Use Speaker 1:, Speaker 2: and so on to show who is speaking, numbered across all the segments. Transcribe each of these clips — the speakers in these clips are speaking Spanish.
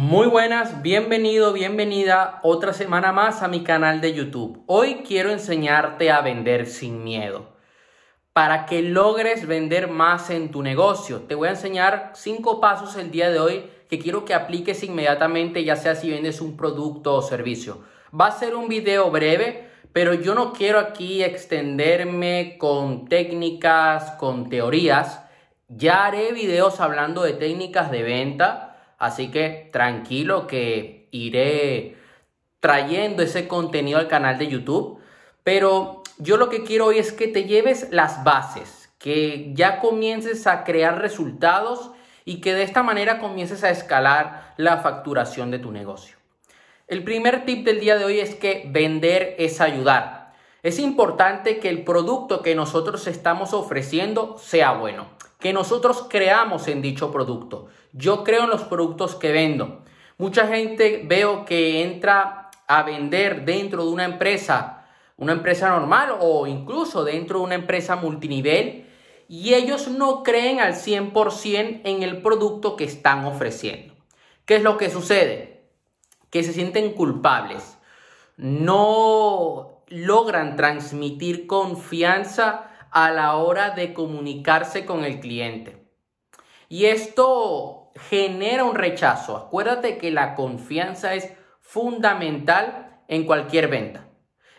Speaker 1: Muy buenas, bienvenido, bienvenida otra semana más a mi canal de YouTube. Hoy quiero enseñarte a vender sin miedo. Para que logres vender más en tu negocio, te voy a enseñar cinco pasos el día de hoy que quiero que apliques inmediatamente, ya sea si vendes un producto o servicio. Va a ser un video breve, pero yo no quiero aquí extenderme con técnicas, con teorías. Ya haré videos hablando de técnicas de venta Así que tranquilo que iré trayendo ese contenido al canal de YouTube. Pero yo lo que quiero hoy es que te lleves las bases, que ya comiences a crear resultados y que de esta manera comiences a escalar la facturación de tu negocio. El primer tip del día de hoy es que vender es ayudar. Es importante que el producto que nosotros estamos ofreciendo sea bueno, que nosotros creamos en dicho producto. Yo creo en los productos que vendo. Mucha gente veo que entra a vender dentro de una empresa, una empresa normal o incluso dentro de una empresa multinivel y ellos no creen al 100% en el producto que están ofreciendo. ¿Qué es lo que sucede? Que se sienten culpables. No logran transmitir confianza a la hora de comunicarse con el cliente. Y esto genera un rechazo. Acuérdate que la confianza es fundamental en cualquier venta.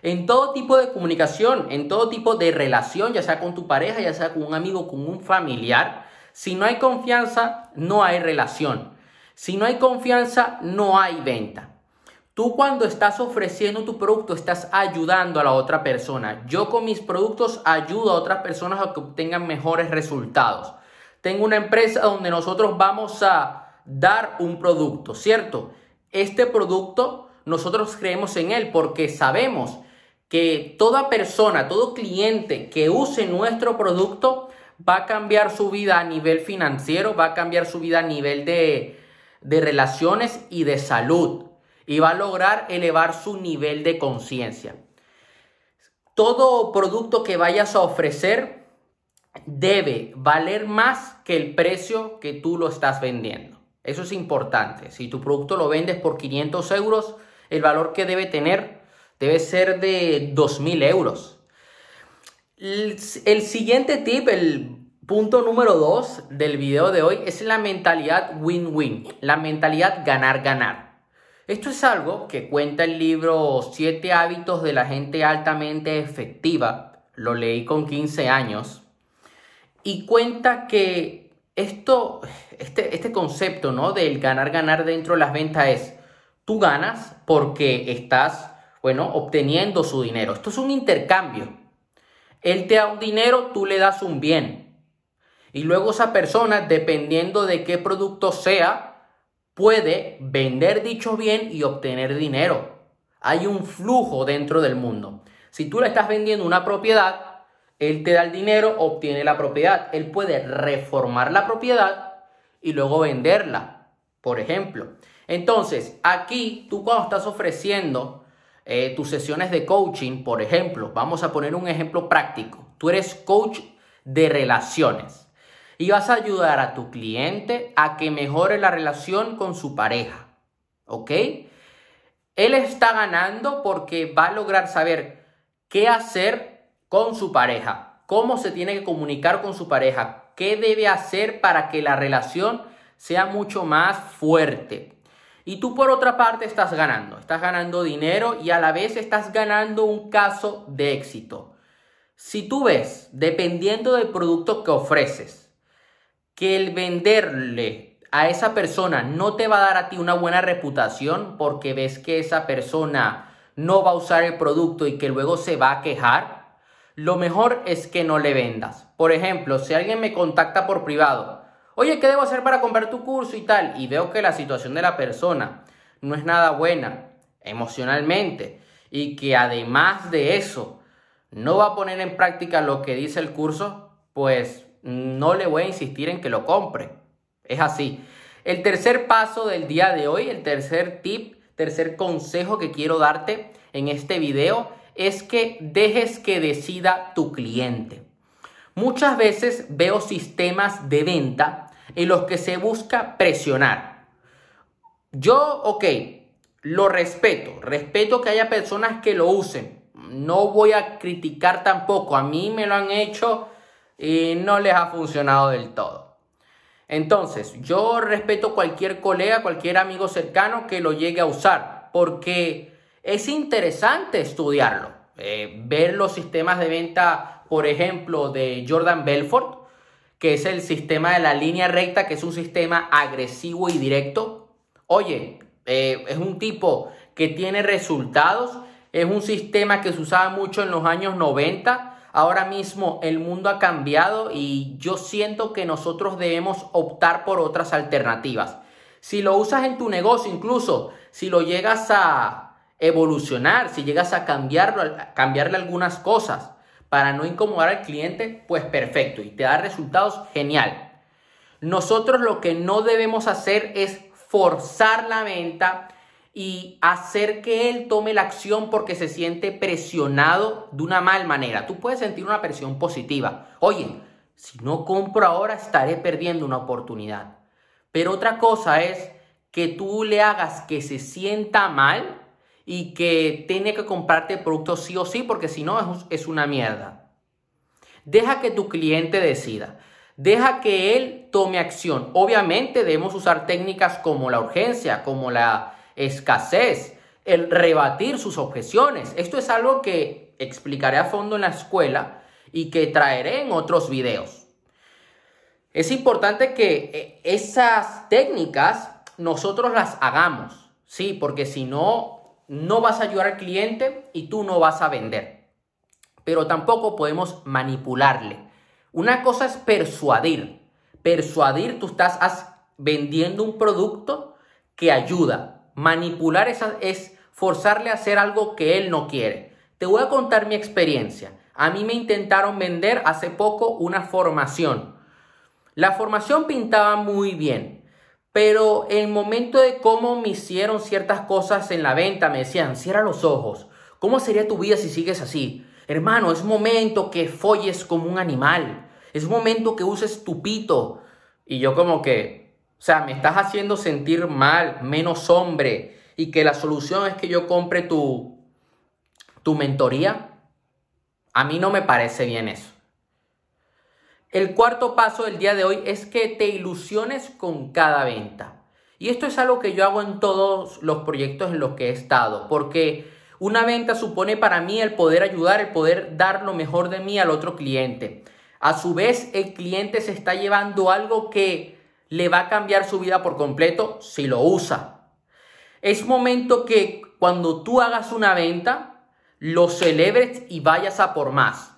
Speaker 1: En todo tipo de comunicación, en todo tipo de relación, ya sea con tu pareja, ya sea con un amigo, con un familiar, si no hay confianza, no hay relación. Si no hay confianza, no hay venta. Tú cuando estás ofreciendo tu producto estás ayudando a la otra persona. Yo con mis productos ayudo a otras personas a que obtengan mejores resultados. Tengo una empresa donde nosotros vamos a dar un producto, ¿cierto? Este producto nosotros creemos en él porque sabemos que toda persona, todo cliente que use nuestro producto va a cambiar su vida a nivel financiero, va a cambiar su vida a nivel de, de relaciones y de salud y va a lograr elevar su nivel de conciencia. Todo producto que vayas a ofrecer debe valer más que el precio que tú lo estás vendiendo. Eso es importante. Si tu producto lo vendes por 500 euros, el valor que debe tener debe ser de 2.000 euros. El, siguiente tip, el punto número 2 del video de hoy, es la mentalidad win-win, la mentalidad ganar-ganar. Esto es algo que cuenta el libro 7 hábitos de la gente altamente efectiva. Lo leí con 15 años y cuenta que esto, este, este concepto ¿no? del ganar-ganar dentro de las ventas es, tú ganas porque estás, bueno, obteniendo su dinero. Esto es un intercambio. Él te da un dinero, tú le das un bien. Y luego esa persona, dependiendo de qué producto sea, puede vender dicho bien y obtener dinero. Hay un flujo dentro del mundo. Si tú le estás vendiendo una propiedad, él te da el dinero, obtiene la propiedad. Él puede reformar la propiedad y luego venderla, por ejemplo. Entonces, aquí tú cuando estás ofreciendo eh, tus sesiones de coaching, por ejemplo, vamos a poner un ejemplo práctico. Tú eres coach de relaciones y vas a ayudar a tu cliente a que mejore la relación con su pareja. ¿Ok? Él está ganando porque va a lograr saber qué hacer con su pareja, cómo se tiene que comunicar con su pareja, qué debe hacer para que la relación sea mucho más fuerte. Y tú por otra parte estás ganando, estás ganando dinero y a la vez estás ganando un caso de éxito. Si tú ves, dependiendo del producto que ofreces, que el venderle a esa persona no te va a dar a ti una buena reputación porque ves que esa persona no va a usar el producto y que luego se va a quejar, lo mejor es que no le vendas. Por ejemplo, si alguien me contacta por privado, oye, ¿qué debo hacer para comprar tu curso y tal? Y veo que la situación de la persona no es nada buena emocionalmente y que además de eso no va a poner en práctica lo que dice el curso, pues no le voy a insistir en que lo compre. Es así. El tercer paso del día de hoy, el tercer tip, tercer consejo que quiero darte en este video es que dejes que decida tu cliente. Muchas veces veo sistemas de venta en los que se busca presionar. Yo, ok, lo respeto, respeto que haya personas que lo usen. No voy a criticar tampoco, a mí me lo han hecho y no les ha funcionado del todo. Entonces, yo respeto cualquier colega, cualquier amigo cercano que lo llegue a usar, porque es interesante estudiarlo, eh, ver los sistemas de venta, por ejemplo, de Jordan Belfort, que es el sistema de la línea recta, que es un sistema agresivo y directo. Oye, eh, es un tipo que tiene resultados, es un sistema que se usaba mucho en los años 90. Ahora mismo el mundo ha cambiado y yo siento que nosotros debemos optar por otras alternativas. Si lo usas en tu negocio, incluso si lo llegas a evolucionar, si llegas a cambiarlo, cambiarle algunas cosas para no incomodar al cliente, pues perfecto y te da resultados genial. Nosotros lo que no debemos hacer es forzar la venta y hacer que él tome la acción porque se siente presionado de una mal manera. Tú puedes sentir una presión positiva. Oye, si no compro ahora estaré perdiendo una oportunidad. Pero otra cosa es que tú le hagas que se sienta mal y que tiene que comprarte productos sí o sí porque si no es, una mierda. Deja que tu cliente decida. Deja que él tome acción. Obviamente debemos usar técnicas como la urgencia, como la escasez, el rebatir sus objeciones. Esto es algo que explicaré a fondo en la escuela y que traeré en otros videos. Es importante que eh, esas técnicas nosotros las hagamos, ¿sí? Porque si no, no vas a ayudar al cliente y tú no vas a vender. Pero tampoco podemos manipularle. Una cosa es persuadir. Persuadir, tú estás vendiendo un producto que ayuda. Manipular es, es forzarle a hacer algo que él no quiere. Te voy a contar mi experiencia. A mí me intentaron vender hace poco una formación. La formación pintaba muy bien, pero el momento de cómo me hicieron ciertas cosas en la venta, me decían, cierra los ojos, ¿cómo sería tu vida si sigues así? Hermano, es momento que folles como un animal. Es momento que uses tu pito. Y yo como que, o sea, me estás haciendo sentir mal, menos hombre. Y que la solución es que yo compre tu, tu mentoría. A mí no me parece bien eso. El cuarto paso del día de hoy es que te ilusiones con cada venta. Y esto es algo que yo hago en todos los proyectos en los que he estado, porque una venta supone para mí el poder ayudar, el poder dar lo mejor de mí al otro cliente. A su vez, el cliente se está llevando algo que le va a cambiar su vida por completo si lo usa. Es momento que cuando tú hagas una venta, lo celebres y vayas a por más.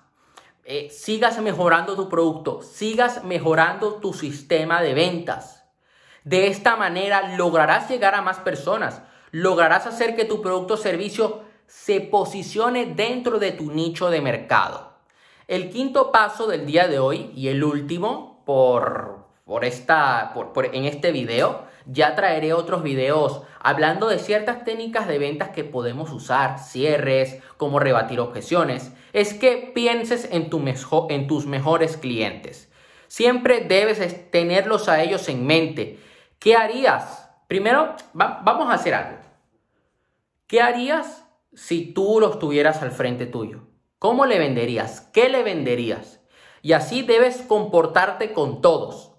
Speaker 1: Eh, sigas mejorando tu producto, sigas mejorando tu sistema de ventas. De esta manera lograrás llegar a más personas, lograrás hacer que tu producto o servicio se posicione dentro de tu nicho de mercado. El quinto paso del día de hoy y el último por, por esta, por, en este video, ya traeré otros videos hablando de ciertas técnicas de ventas que podemos usar, cierres, cómo rebatir objeciones, es que pienses en, tu en tus mejores clientes. Siempre debes tenerlos a ellos en mente. ¿Qué harías? Primero, vamos a hacer algo. ¿Qué harías si tú los tuvieras al frente tuyo? ¿Cómo le venderías? ¿Qué le venderías? Y así debes comportarte con todos.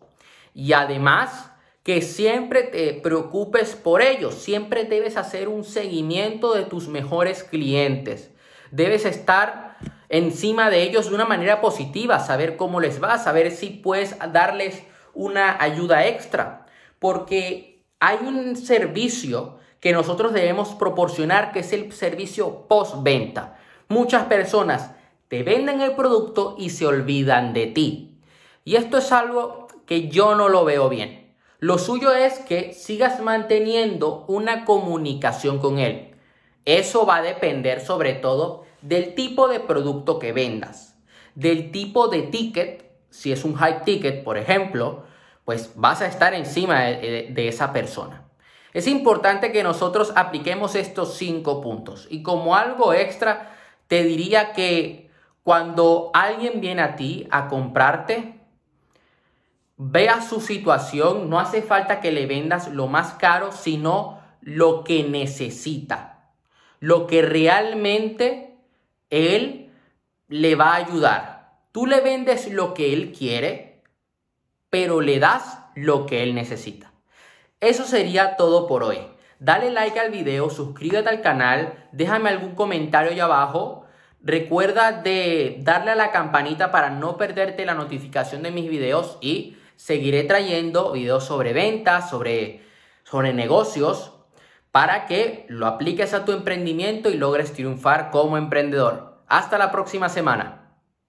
Speaker 1: Y además, que siempre te preocupes por ellos. Siempre debes hacer un seguimiento de tus mejores clientes. Debes estar encima de ellos de una manera positiva, saber cómo les va, saber si puedes darles una ayuda extra. Porque hay un servicio que nosotros debemos proporcionar, que es el servicio postventa. Muchas personas te venden el producto y se olvidan de ti. Y esto es algo que yo no lo veo bien. Lo suyo es que sigas manteniendo una comunicación con él. Eso va a depender sobre todo del tipo de producto que vendas, del tipo de ticket, si es un high ticket, por ejemplo, pues vas a estar encima de, de esa persona. Es importante que nosotros apliquemos estos cinco puntos. Y como algo extra, te diría que cuando alguien viene a ti a comprarte, vea su situación, no hace falta que le vendas lo más caro, sino lo que necesita, lo que realmente él le va a ayudar. Tú le vendes lo que él quiere, pero le das lo que él necesita. Eso sería todo por hoy. Dale like al video, suscríbete al canal, déjame algún comentario ahí abajo. Recuerda de darle a la campanita para no perderte la notificación de mis videos y seguiré trayendo videos sobre ventas, sobre, sobre negocios, para que lo apliques a tu emprendimiento y logres triunfar como emprendedor. Hasta la próxima semana.